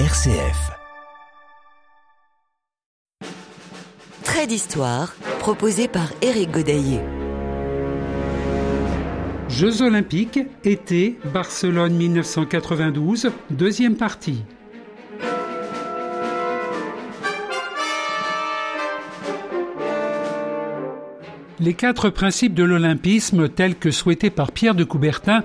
RCF. Trait d'histoire proposé par Éric Godaillé. Jeux olympiques, été, Barcelone 1992, deuxième partie. Les quatre principes de l'olympisme tels que souhaités par Pierre de Coubertin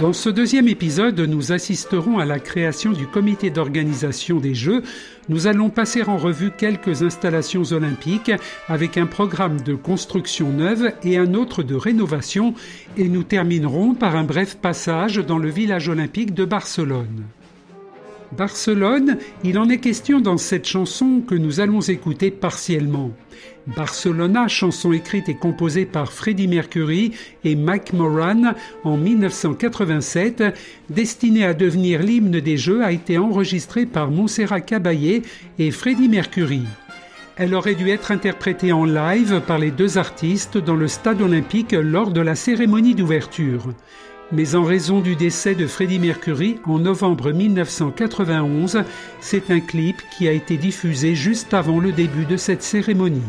Dans ce deuxième épisode, nous assisterons à la création du comité d'organisation des Jeux. Nous allons passer en revue quelques installations olympiques avec un programme de construction neuve et un autre de rénovation et nous terminerons par un bref passage dans le village olympique de Barcelone. Barcelone, il en est question dans cette chanson que nous allons écouter partiellement. Barcelona, chanson écrite et composée par Freddie Mercury et Mike Moran en 1987, destinée à devenir l'hymne des Jeux, a été enregistrée par Montserrat Caballé et Freddie Mercury. Elle aurait dû être interprétée en live par les deux artistes dans le stade olympique lors de la cérémonie d'ouverture mais en raison du décès de Freddie Mercury en novembre 1991, c'est un clip qui a été diffusé juste avant le début de cette cérémonie.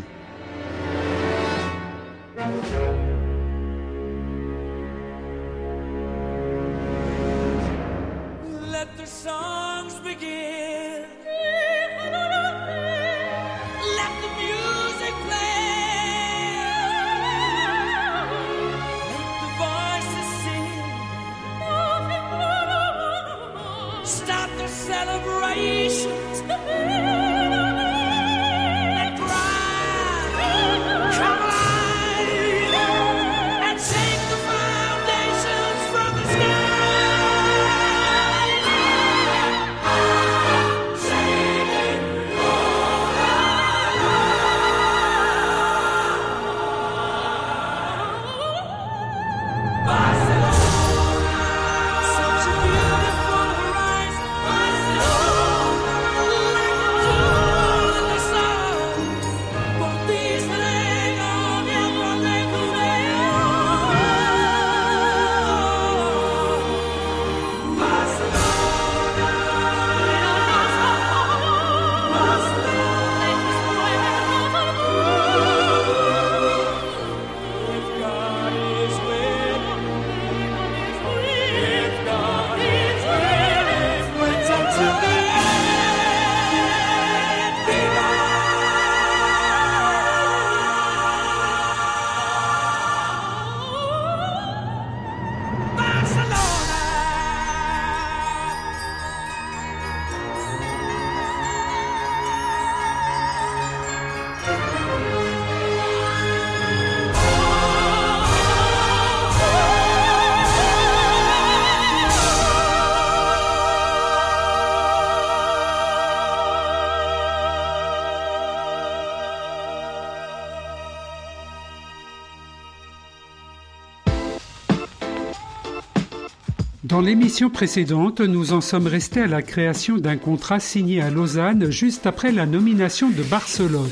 Dans l'émission précédente, nous en sommes restés à la création d'un contrat signé à Lausanne juste après la nomination de Barcelone.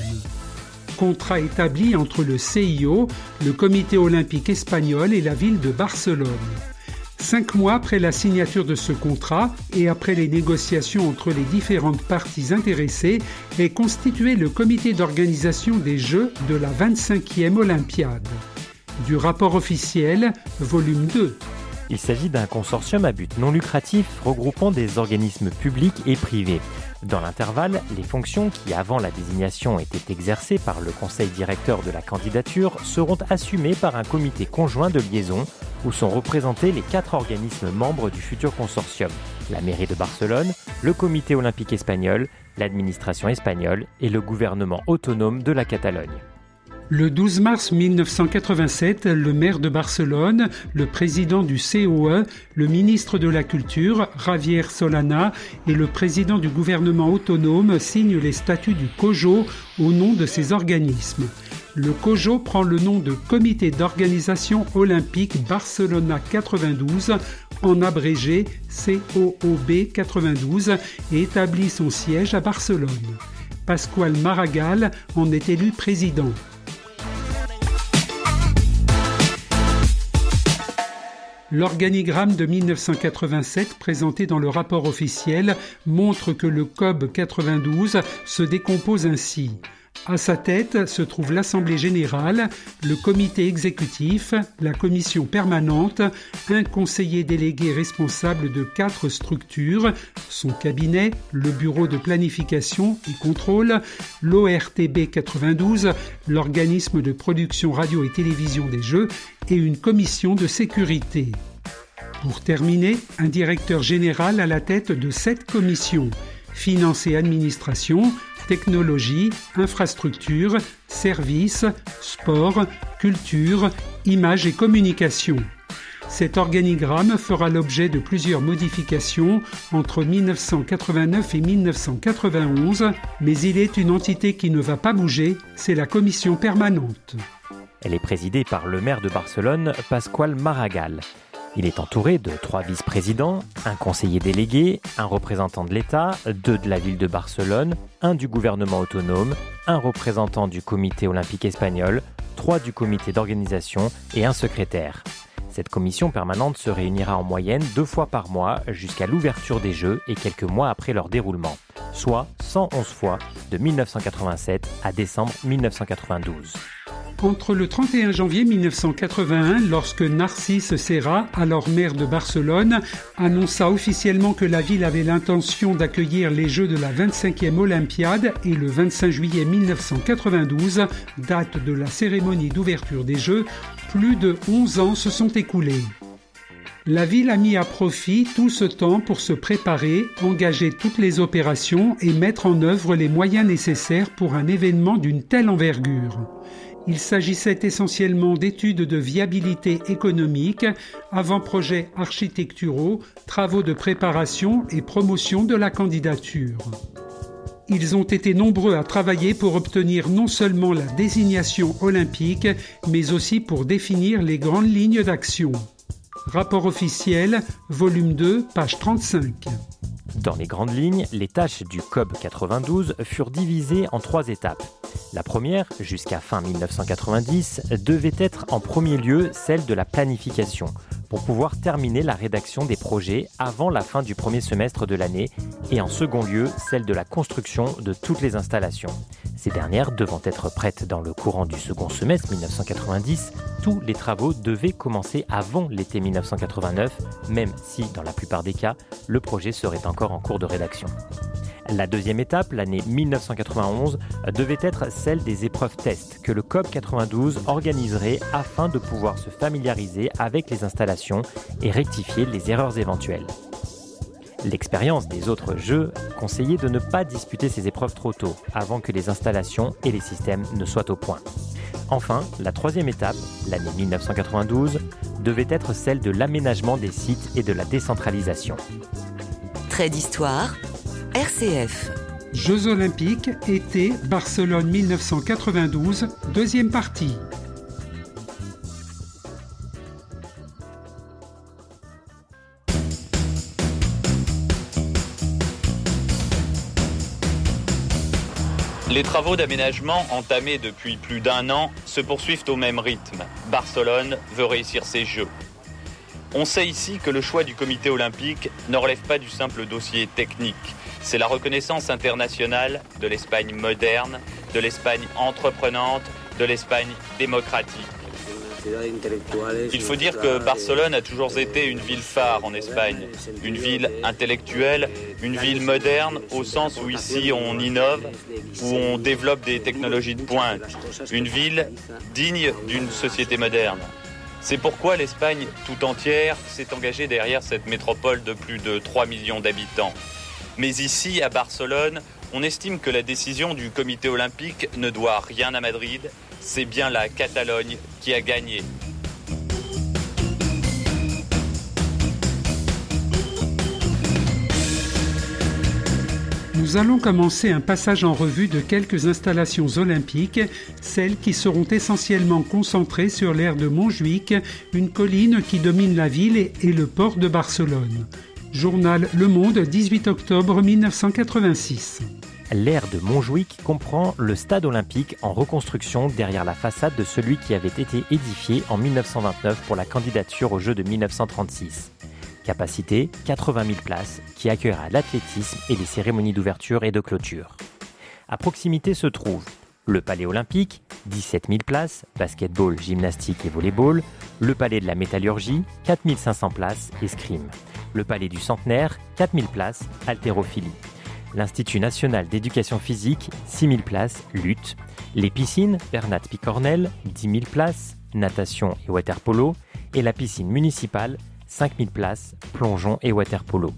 Contrat établi entre le CIO, le Comité olympique espagnol et la ville de Barcelone. Cinq mois après la signature de ce contrat et après les négociations entre les différentes parties intéressées, est constitué le comité d'organisation des Jeux de la 25e Olympiade. Du rapport officiel, volume 2, il s'agit d'un consortium à but non lucratif regroupant des organismes publics et privés. Dans l'intervalle, les fonctions qui avant la désignation étaient exercées par le conseil directeur de la candidature seront assumées par un comité conjoint de liaison où sont représentés les quatre organismes membres du futur consortium, la mairie de Barcelone, le comité olympique espagnol, l'administration espagnole et le gouvernement autonome de la Catalogne. Le 12 mars 1987, le maire de Barcelone, le président du COE, le ministre de la Culture, Javier Solana, et le président du gouvernement autonome signent les statuts du COJO au nom de ces organismes. Le COJO prend le nom de Comité d'organisation olympique Barcelona 92, en abrégé COOB 92, et établit son siège à Barcelone. Pascual Maragall en est élu président. L'organigramme de 1987 présenté dans le rapport officiel montre que le COB 92 se décompose ainsi. À sa tête se trouve l'Assemblée générale, le comité exécutif, la commission permanente, un conseiller délégué responsable de quatre structures, son cabinet, le bureau de planification et contrôle, l'ORTB 92, l'organisme de production radio et télévision des jeux, et une commission de sécurité. Pour terminer, un directeur général à la tête de cette commission, finance et administration, technologie, infrastructure, services, sport, culture, images et communication. Cet organigramme fera l'objet de plusieurs modifications entre 1989 et 1991, mais il est une entité qui ne va pas bouger, c'est la commission permanente. Elle est présidée par le maire de Barcelone, Pascual Maragall. Il est entouré de trois vice-présidents, un conseiller délégué, un représentant de l'État, deux de la ville de Barcelone, un du gouvernement autonome, un représentant du comité olympique espagnol, trois du comité d'organisation et un secrétaire. Cette commission permanente se réunira en moyenne deux fois par mois jusqu'à l'ouverture des Jeux et quelques mois après leur déroulement, soit 111 fois de 1987 à décembre 1992 entre le 31 janvier 1981, lorsque Narcisse Serra, alors maire de Barcelone, annonça officiellement que la ville avait l'intention d'accueillir les Jeux de la 25e Olympiade et le 25 juillet 1992, date de la cérémonie d'ouverture des Jeux, plus de 11 ans se sont écoulés. La ville a mis à profit tout ce temps pour se préparer, engager toutes les opérations et mettre en œuvre les moyens nécessaires pour un événement d'une telle envergure. Il s'agissait essentiellement d'études de viabilité économique, avant-projets architecturaux, travaux de préparation et promotion de la candidature. Ils ont été nombreux à travailler pour obtenir non seulement la désignation olympique, mais aussi pour définir les grandes lignes d'action. Rapport officiel, volume 2, page 35. Dans les grandes lignes, les tâches du COB 92 furent divisées en trois étapes. La première, jusqu'à fin 1990, devait être en premier lieu celle de la planification, pour pouvoir terminer la rédaction des projets avant la fin du premier semestre de l'année, et en second lieu celle de la construction de toutes les installations. Ces dernières devant être prêtes dans le courant du second semestre 1990, tous les travaux devaient commencer avant l'été 1989, même si, dans la plupart des cas, le projet serait encore en cours de rédaction. La deuxième étape, l'année 1991, devait être celle des épreuves tests que le COP 92 organiserait afin de pouvoir se familiariser avec les installations et rectifier les erreurs éventuelles. L'expérience des autres jeux conseillait de ne pas disputer ces épreuves trop tôt, avant que les installations et les systèmes ne soient au point. Enfin, la troisième étape, l'année 1992, devait être celle de l'aménagement des sites et de la décentralisation. Trait d'histoire, RCF. Jeux olympiques, été, Barcelone 1992, deuxième partie. Les travaux d'aménagement entamés depuis plus d'un an se poursuivent au même rythme. Barcelone veut réussir ses Jeux. On sait ici que le choix du comité olympique ne relève pas du simple dossier technique. C'est la reconnaissance internationale de l'Espagne moderne, de l'Espagne entreprenante, de l'Espagne démocratique. Il faut dire que Barcelone a toujours été une ville phare en Espagne, une ville intellectuelle, une ville moderne au sens où ici on innove, où on développe des technologies de pointe, une ville digne d'une société moderne. C'est pourquoi l'Espagne tout entière s'est engagée derrière cette métropole de plus de 3 millions d'habitants. Mais ici, à Barcelone, on estime que la décision du comité olympique ne doit rien à Madrid, c'est bien la Catalogne qui a gagné. Nous allons commencer un passage en revue de quelques installations olympiques, celles qui seront essentiellement concentrées sur l'aire de Montjuic, une colline qui domine la ville et le port de Barcelone. Journal Le Monde, 18 octobre 1986. L'aire de Montjuic comprend le stade olympique en reconstruction derrière la façade de celui qui avait été édifié en 1929 pour la candidature aux Jeux de 1936. Capacité 80 000 places qui accueillera l'athlétisme et les cérémonies d'ouverture et de clôture. À proximité se trouve le Palais olympique, 17 000 places, basketball, gymnastique et volleyball, le Palais de la métallurgie, 4 500 places, escrime, le Palais du Centenaire, 4 000 places, haltérophilie, l'Institut national d'éducation physique, 6 000 places, lutte, les piscines, Bernat Picornel, 10 000 places, natation et waterpolo, et la piscine municipale, 5 000 places, plongeon et waterpolo.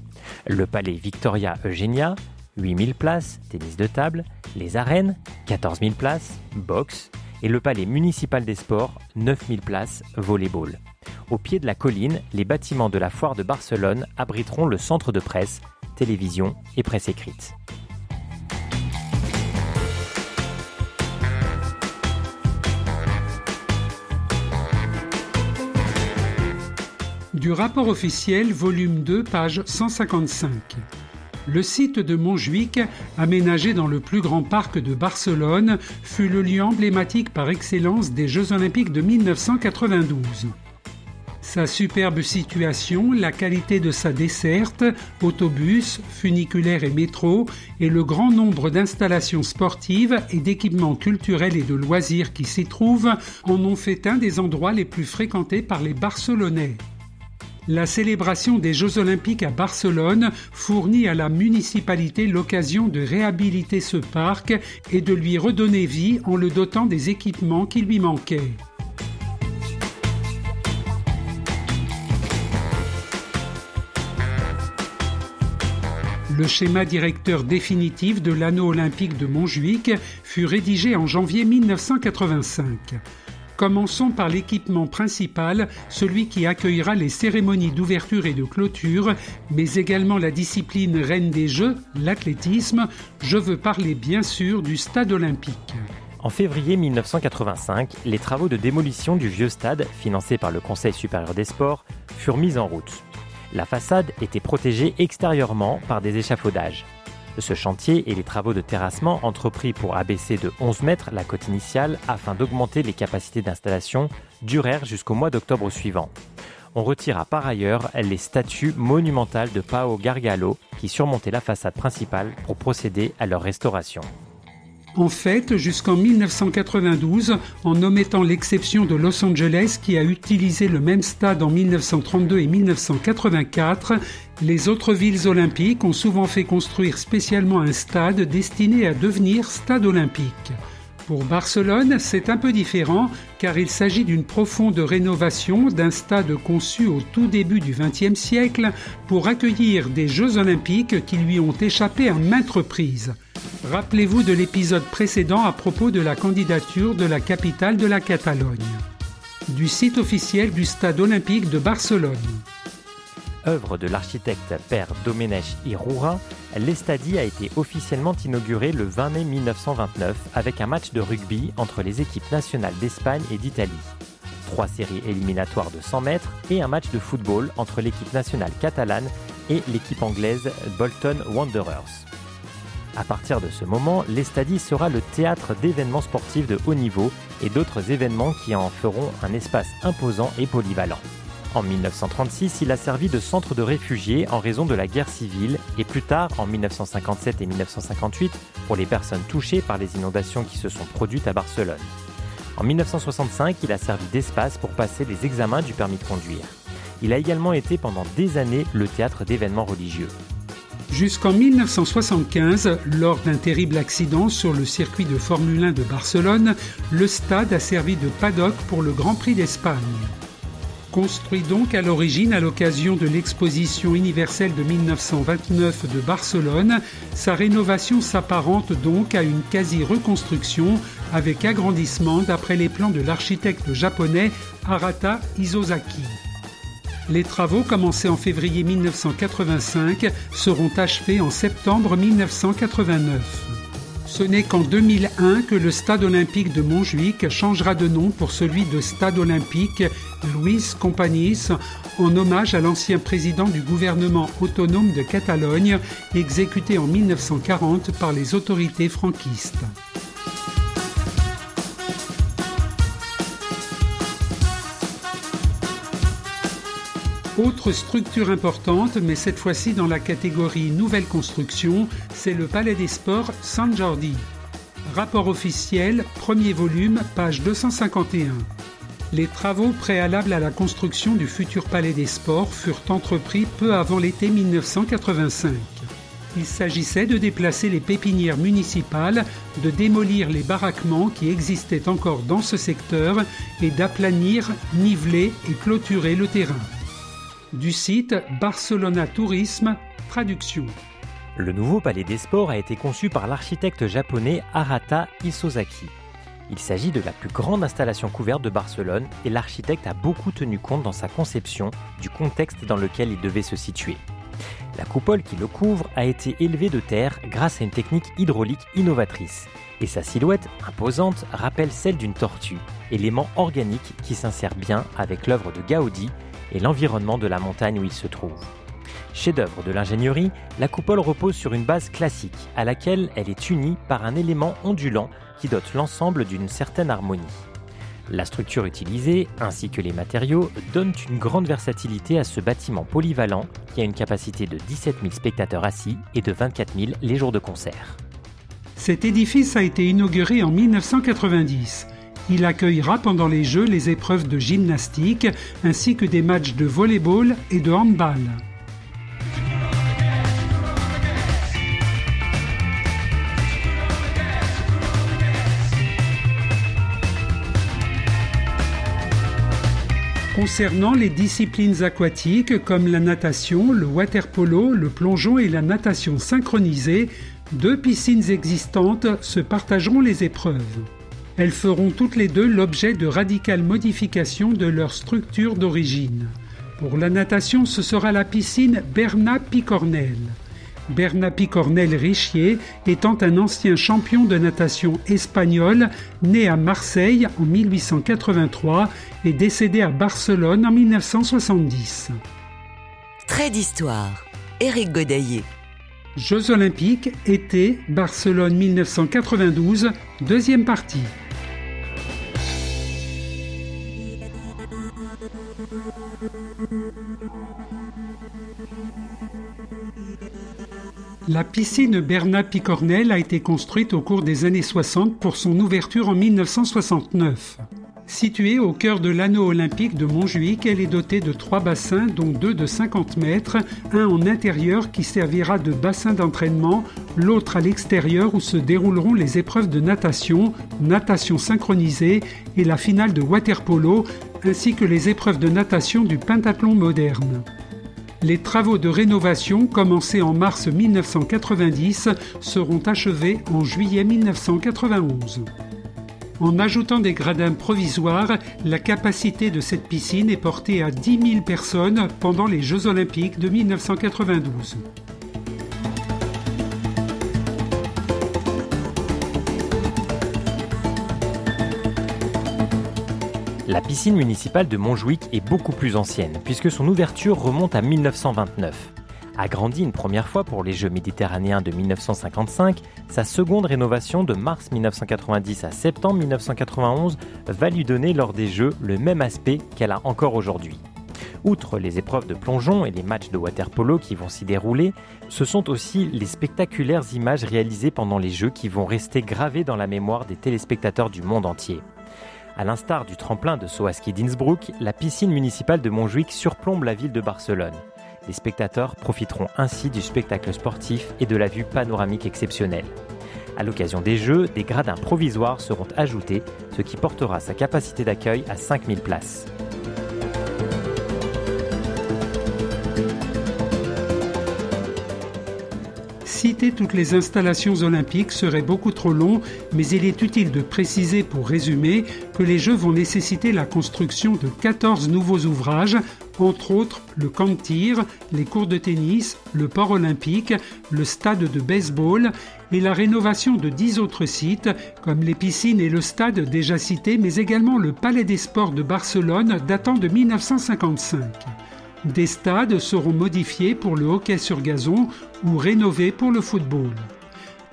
Le palais Victoria Eugenia, 8000 places, tennis de table, les arènes, 14 000 places, boxe, et le palais municipal des sports, 9000 places, volleyball. Au pied de la colline, les bâtiments de la foire de Barcelone abriteront le centre de presse, télévision et presse écrite. Du rapport officiel, volume 2, page 155. Le site de Montjuic, aménagé dans le plus grand parc de Barcelone, fut le lieu emblématique par excellence des Jeux olympiques de 1992. Sa superbe situation, la qualité de sa desserte, autobus, funiculaire et métro, et le grand nombre d'installations sportives et d'équipements culturels et de loisirs qui s'y trouvent en ont fait un des endroits les plus fréquentés par les Barcelonais. La célébration des Jeux olympiques à Barcelone fournit à la municipalité l'occasion de réhabiliter ce parc et de lui redonner vie en le dotant des équipements qui lui manquaient. Le schéma directeur définitif de l'anneau olympique de Montjuic fut rédigé en janvier 1985. Commençons par l'équipement principal, celui qui accueillera les cérémonies d'ouverture et de clôture, mais également la discipline reine des Jeux, l'athlétisme. Je veux parler bien sûr du stade olympique. En février 1985, les travaux de démolition du vieux stade, financés par le Conseil supérieur des sports, furent mis en route. La façade était protégée extérieurement par des échafaudages. Ce chantier et les travaux de terrassement entrepris pour abaisser de 11 mètres la côte initiale afin d'augmenter les capacités d'installation durèrent jusqu'au mois d'octobre suivant. On retira par ailleurs les statues monumentales de Pao Gargalo qui surmontaient la façade principale pour procéder à leur restauration. En fait, jusqu'en 1992, en omettant l'exception de Los Angeles qui a utilisé le même stade en 1932 et 1984, les autres villes olympiques ont souvent fait construire spécialement un stade destiné à devenir stade olympique. Pour Barcelone, c'est un peu différent car il s'agit d'une profonde rénovation d'un stade conçu au tout début du XXe siècle pour accueillir des Jeux olympiques qui lui ont échappé à maintes reprises. Rappelez-vous de l'épisode précédent à propos de la candidature de la capitale de la Catalogne. Du site officiel du Stade olympique de Barcelone. Œuvre de l'architecte Père Domenech Iroura, l'Estadi a été officiellement inauguré le 20 mai 1929 avec un match de rugby entre les équipes nationales d'Espagne et d'Italie. Trois séries éliminatoires de 100 mètres et un match de football entre l'équipe nationale catalane et l'équipe anglaise Bolton Wanderers. À partir de ce moment, l'Estadie sera le théâtre d'événements sportifs de haut niveau et d'autres événements qui en feront un espace imposant et polyvalent. En 1936, il a servi de centre de réfugiés en raison de la guerre civile et plus tard, en 1957 et 1958, pour les personnes touchées par les inondations qui se sont produites à Barcelone. En 1965, il a servi d'espace pour passer les examens du permis de conduire. Il a également été pendant des années le théâtre d'événements religieux. Jusqu'en 1975, lors d'un terrible accident sur le circuit de Formule 1 de Barcelone, le stade a servi de paddock pour le Grand Prix d'Espagne. Construit donc à l'origine à l'occasion de l'exposition universelle de 1929 de Barcelone, sa rénovation s'apparente donc à une quasi-reconstruction avec agrandissement d'après les plans de l'architecte japonais Arata Isozaki. Les travaux commencés en février 1985 seront achevés en septembre 1989. Ce n'est qu'en 2001 que le stade olympique de Montjuic changera de nom pour celui de Stade olympique Luis Companys en hommage à l'ancien président du gouvernement autonome de Catalogne exécuté en 1940 par les autorités franquistes. Autre structure importante, mais cette fois-ci dans la catégorie nouvelle construction, c'est le Palais des Sports San Jordi. Rapport officiel, premier volume, page 251. Les travaux préalables à la construction du futur Palais des Sports furent entrepris peu avant l'été 1985. Il s'agissait de déplacer les pépinières municipales, de démolir les baraquements qui existaient encore dans ce secteur et d'aplanir, niveler et clôturer le terrain du site Barcelona Tourisme, traduction. Le nouveau palais des sports a été conçu par l'architecte japonais Arata Isozaki. Il s'agit de la plus grande installation couverte de Barcelone et l'architecte a beaucoup tenu compte dans sa conception du contexte dans lequel il devait se situer. La coupole qui le couvre a été élevée de terre grâce à une technique hydraulique innovatrice. Et sa silhouette imposante rappelle celle d'une tortue, élément organique qui s'insère bien avec l'œuvre de Gaudi et l'environnement de la montagne où il se trouve. Chef-d'œuvre de l'ingénierie, la coupole repose sur une base classique à laquelle elle est unie par un élément ondulant qui dote l'ensemble d'une certaine harmonie. La structure utilisée, ainsi que les matériaux, donnent une grande versatilité à ce bâtiment polyvalent qui a une capacité de 17 000 spectateurs assis et de 24 000 les jours de concert. Cet édifice a été inauguré en 1990. Il accueillera pendant les Jeux les épreuves de gymnastique ainsi que des matchs de volleyball et de handball. Concernant les disciplines aquatiques comme la natation, le water polo, le plongeon et la natation synchronisée, deux piscines existantes se partageront les épreuves. Elles feront toutes les deux l'objet de radicales modifications de leur structure d'origine. Pour la natation, ce sera la piscine Bernat Picornel. Bernat Picornel Richier étant un ancien champion de natation espagnol né à Marseille en 1883 et décédé à Barcelone en 1970. Trait d'histoire. Éric Godaillé. Jeux olympiques, été, Barcelone 1992, deuxième partie. La piscine Bernat Picornel a été construite au cours des années 60 pour son ouverture en 1969. Située au cœur de l'anneau olympique de Montjuic, elle est dotée de trois bassins, dont deux de 50 mètres, un en intérieur qui servira de bassin d'entraînement, l'autre à l'extérieur où se dérouleront les épreuves de natation, natation synchronisée et la finale de water polo, ainsi que les épreuves de natation du pentathlon moderne. Les travaux de rénovation commencés en mars 1990 seront achevés en juillet 1991. En ajoutant des gradins provisoires, la capacité de cette piscine est portée à 10 000 personnes pendant les Jeux olympiques de 1992. La piscine municipale de Montjuic est beaucoup plus ancienne, puisque son ouverture remonte à 1929. Agrandie une première fois pour les Jeux méditerranéens de 1955, sa seconde rénovation de mars 1990 à septembre 1991 va lui donner lors des Jeux le même aspect qu'elle a encore aujourd'hui. Outre les épreuves de plongeon et les matchs de water polo qui vont s'y dérouler, ce sont aussi les spectaculaires images réalisées pendant les Jeux qui vont rester gravées dans la mémoire des téléspectateurs du monde entier. À l'instar du tremplin de Soaski d'Innsbruck, la piscine municipale de Montjuic surplombe la ville de Barcelone. Les spectateurs profiteront ainsi du spectacle sportif et de la vue panoramique exceptionnelle. À l'occasion des Jeux, des gradins provisoires seront ajoutés, ce qui portera sa capacité d'accueil à 5000 places. Toutes les installations olympiques serait beaucoup trop long, mais il est utile de préciser pour résumer que les Jeux vont nécessiter la construction de 14 nouveaux ouvrages, entre autres le camp de tir, les cours de tennis, le port olympique, le stade de baseball et la rénovation de 10 autres sites comme les piscines et le stade déjà cités, mais également le Palais des Sports de Barcelone datant de 1955. Des stades seront modifiés pour le hockey sur gazon ou rénovés pour le football.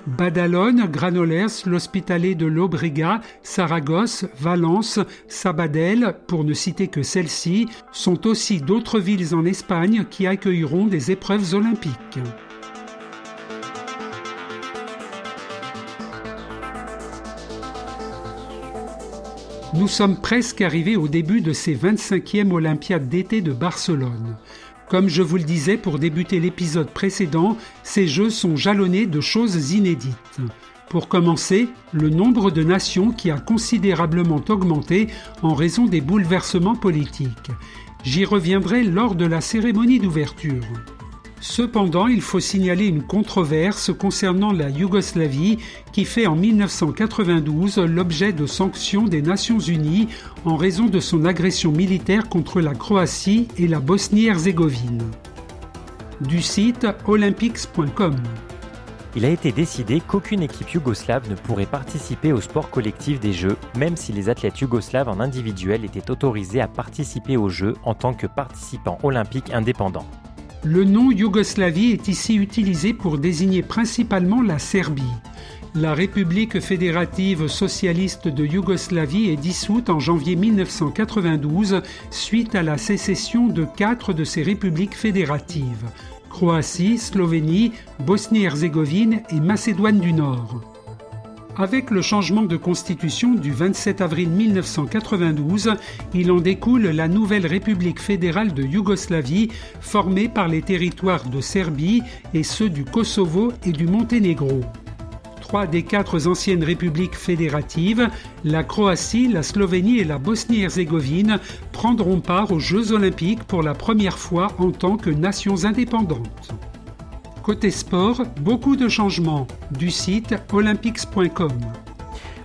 Badalone, Granollers, l'Hospitalet de Lobrega, Saragosse, Valence, Sabadell, pour ne citer que celles-ci, sont aussi d'autres villes en Espagne qui accueilleront des épreuves olympiques. Nous sommes presque arrivés au début de ces 25e Olympiades d'été de Barcelone. Comme je vous le disais pour débuter l'épisode précédent, ces Jeux sont jalonnés de choses inédites. Pour commencer, le nombre de nations qui a considérablement augmenté en raison des bouleversements politiques. J'y reviendrai lors de la cérémonie d'ouverture. Cependant, il faut signaler une controverse concernant la Yougoslavie qui fait en 1992 l'objet de sanctions des Nations Unies en raison de son agression militaire contre la Croatie et la Bosnie-Herzégovine. Du site olympics.com. Il a été décidé qu'aucune équipe yougoslave ne pourrait participer au sport collectif des Jeux, même si les athlètes yougoslaves en individuel étaient autorisés à participer aux Jeux en tant que participants olympiques indépendants. Le nom Yougoslavie est ici utilisé pour désigner principalement la Serbie. La République fédérative socialiste de Yougoslavie est dissoute en janvier 1992 suite à la sécession de quatre de ces républiques fédératives Croatie, Slovénie, Bosnie-Herzégovine et Macédoine du Nord. Avec le changement de constitution du 27 avril 1992, il en découle la nouvelle République fédérale de Yougoslavie, formée par les territoires de Serbie et ceux du Kosovo et du Monténégro. Trois des quatre anciennes républiques fédératives, la Croatie, la Slovénie et la Bosnie-Herzégovine, prendront part aux Jeux olympiques pour la première fois en tant que nations indépendantes. Côté sport, beaucoup de changements du site olympics.com.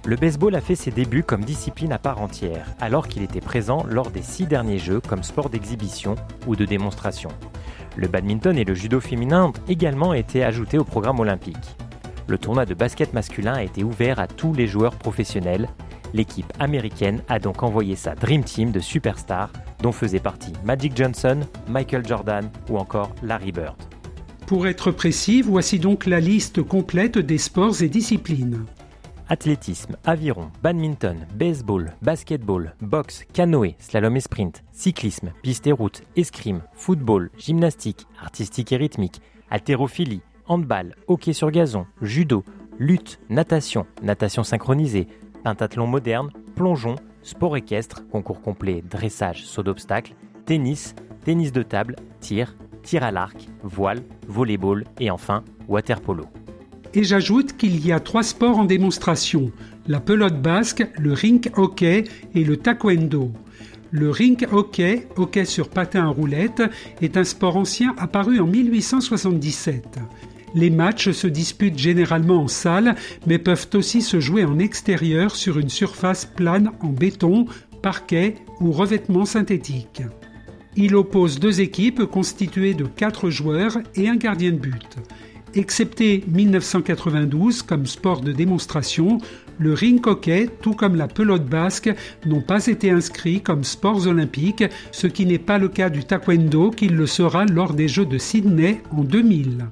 Le baseball a fait ses débuts comme discipline à part entière, alors qu'il était présent lors des six derniers Jeux comme sport d'exhibition ou de démonstration. Le badminton et le judo féminin ont également été ajoutés au programme olympique. Le tournoi de basket masculin a été ouvert à tous les joueurs professionnels. L'équipe américaine a donc envoyé sa Dream Team de superstars, dont faisaient partie Magic Johnson, Michael Jordan ou encore Larry Bird. Pour être précis, voici donc la liste complète des sports et disciplines. Athlétisme, aviron, badminton, baseball, basketball, boxe, canoë, slalom et sprint, cyclisme, piste et route, escrime, football, gymnastique, artistique et rythmique, haltérophilie, handball, hockey sur gazon, judo, lutte, natation, natation synchronisée, pentathlon moderne, plongeon, sport équestre, concours complet, dressage, saut d'obstacle, tennis, tennis de table, tir, tir à l'arc, voile, volleyball et enfin water polo. Et j'ajoute qu'il y a trois sports en démonstration la pelote basque, le rink hockey et le taekwondo. Le rink hockey, hockey sur patin à roulettes, est un sport ancien apparu en 1877. Les matchs se disputent généralement en salle, mais peuvent aussi se jouer en extérieur sur une surface plane en béton, parquet ou revêtement synthétique. Il oppose deux équipes constituées de quatre joueurs et un gardien de but. Excepté 1992 comme sport de démonstration, le ring hockey, tout comme la pelote basque, n'ont pas été inscrits comme sports olympiques, ce qui n'est pas le cas du taekwondo qui le sera lors des Jeux de Sydney en 2000.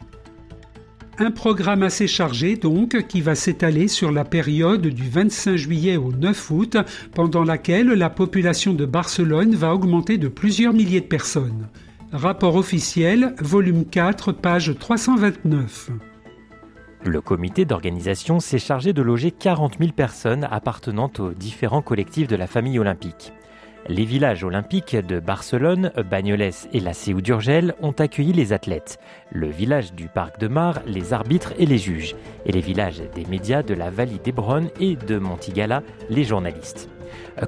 Un programme assez chargé donc qui va s'étaler sur la période du 25 juillet au 9 août pendant laquelle la population de Barcelone va augmenter de plusieurs milliers de personnes. Rapport officiel, volume 4, page 329. Le comité d'organisation s'est chargé de loger 40 000 personnes appartenant aux différents collectifs de la famille olympique. Les villages olympiques de Barcelone, Bagnoles et la Seu d'Urgel ont accueilli les athlètes, le village du Parc de Mar, les arbitres et les juges, et les villages des médias de la Vallée d'Hebron et de Montigala, les journalistes.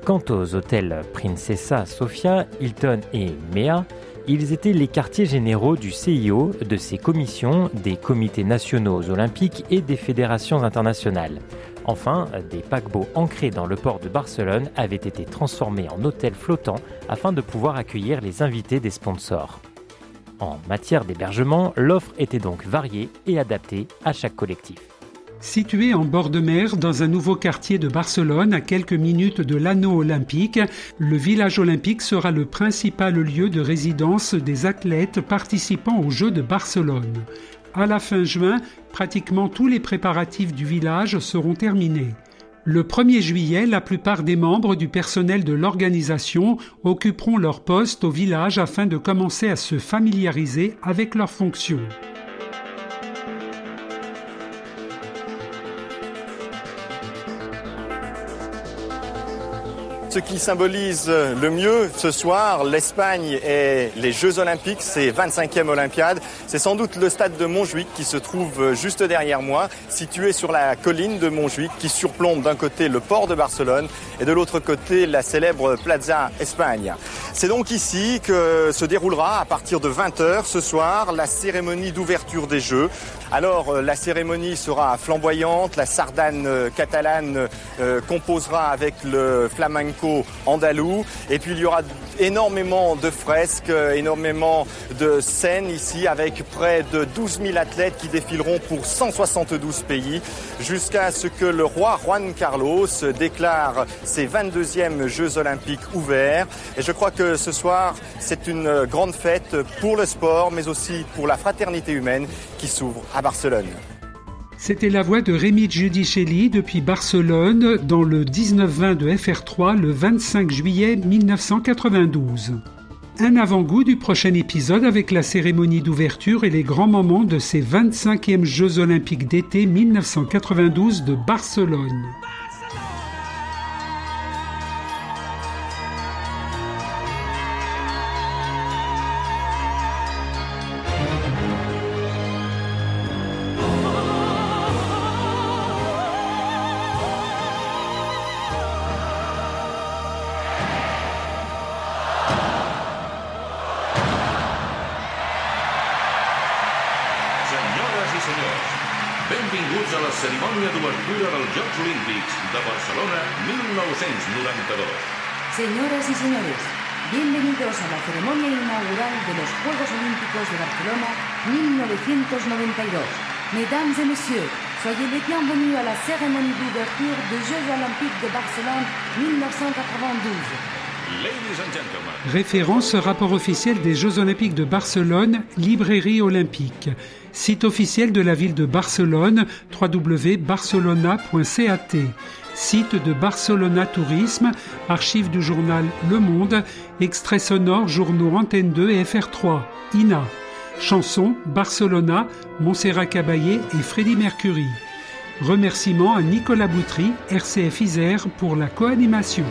Quant aux hôtels Princesa Sofia, Hilton et Mea, Ils étaient les quartiers généraux du CIO, de ses commissions, des comités nationaux olympiques et des fédérations internationales. Enfin, des paquebots ancrés dans le port de Barcelone avaient été transformés en hôtels flottants afin de pouvoir accueillir les invités des sponsors. En matière d'hébergement, l'offre était donc variée et adaptée à chaque collectif. Situé en bord de mer dans un nouveau quartier de Barcelone à quelques minutes de l'anneau olympique, le village olympique sera le principal lieu de résidence des athlètes participant aux Jeux de Barcelone. À la fin juin, pratiquement tous les préparatifs du village seront terminés. Le 1er juillet, la plupart des membres du personnel de l'organisation occuperont leur poste au village afin de commencer à se familiariser avec leurs fonctions. Ce qui symbolise le mieux ce soir, l'Espagne et les Jeux Olympiques, c'est 25e Olympiade. C'est sans doute le stade de Montjuic qui se trouve juste derrière moi, situé sur la colline de Montjuic qui surplombe d'un côté le port de Barcelone et de l'autre côté la célèbre Plaza Espagne. C'est donc ici que se déroulera à partir de 20h ce soir la cérémonie d'ouverture des Jeux. Alors la cérémonie sera flamboyante, la sardane catalane composera avec le flamenco andalou. Et puis il y aura énormément de fresques, énormément de scènes ici avec près de 12 000 athlètes qui défileront pour 172 pays jusqu'à ce que le roi Juan Carlos déclare ses 22e Jeux olympiques ouverts et je crois que ce soir c'est une grande fête pour le sport mais aussi pour la fraternité humaine qui s'ouvre à Barcelone. C'était la voix de Rémi Giudicelli depuis Barcelone dans le 19-20 de FR3 le 25 juillet 1992. Un avant-goût du prochain épisode avec la cérémonie d'ouverture et les grands moments de ces 25e Jeux olympiques d'été 1992 de Barcelone. Y señores, bienvenidos a la ceremonia inaugural de los Juegos Olímpicos de Barcelona 1992. Mesdames et messieurs, soyez les bienvenus à la cérémonie d'ouverture des Jeux Olympiques de Barcelone 1992. Référence rapport officiel des Jeux Olympiques de Barcelone, Librairie Olympique. Site officiel de la ville de Barcelone, www.barcelona.cat. Site de Barcelona Tourisme, archives du journal Le Monde, extrait sonore journaux Antenne 2 et FR3, INA. Chanson Barcelona, Montserrat Caballé et Freddie Mercury. Remerciements à Nicolas Boutry, RCF Isère pour la co-animation.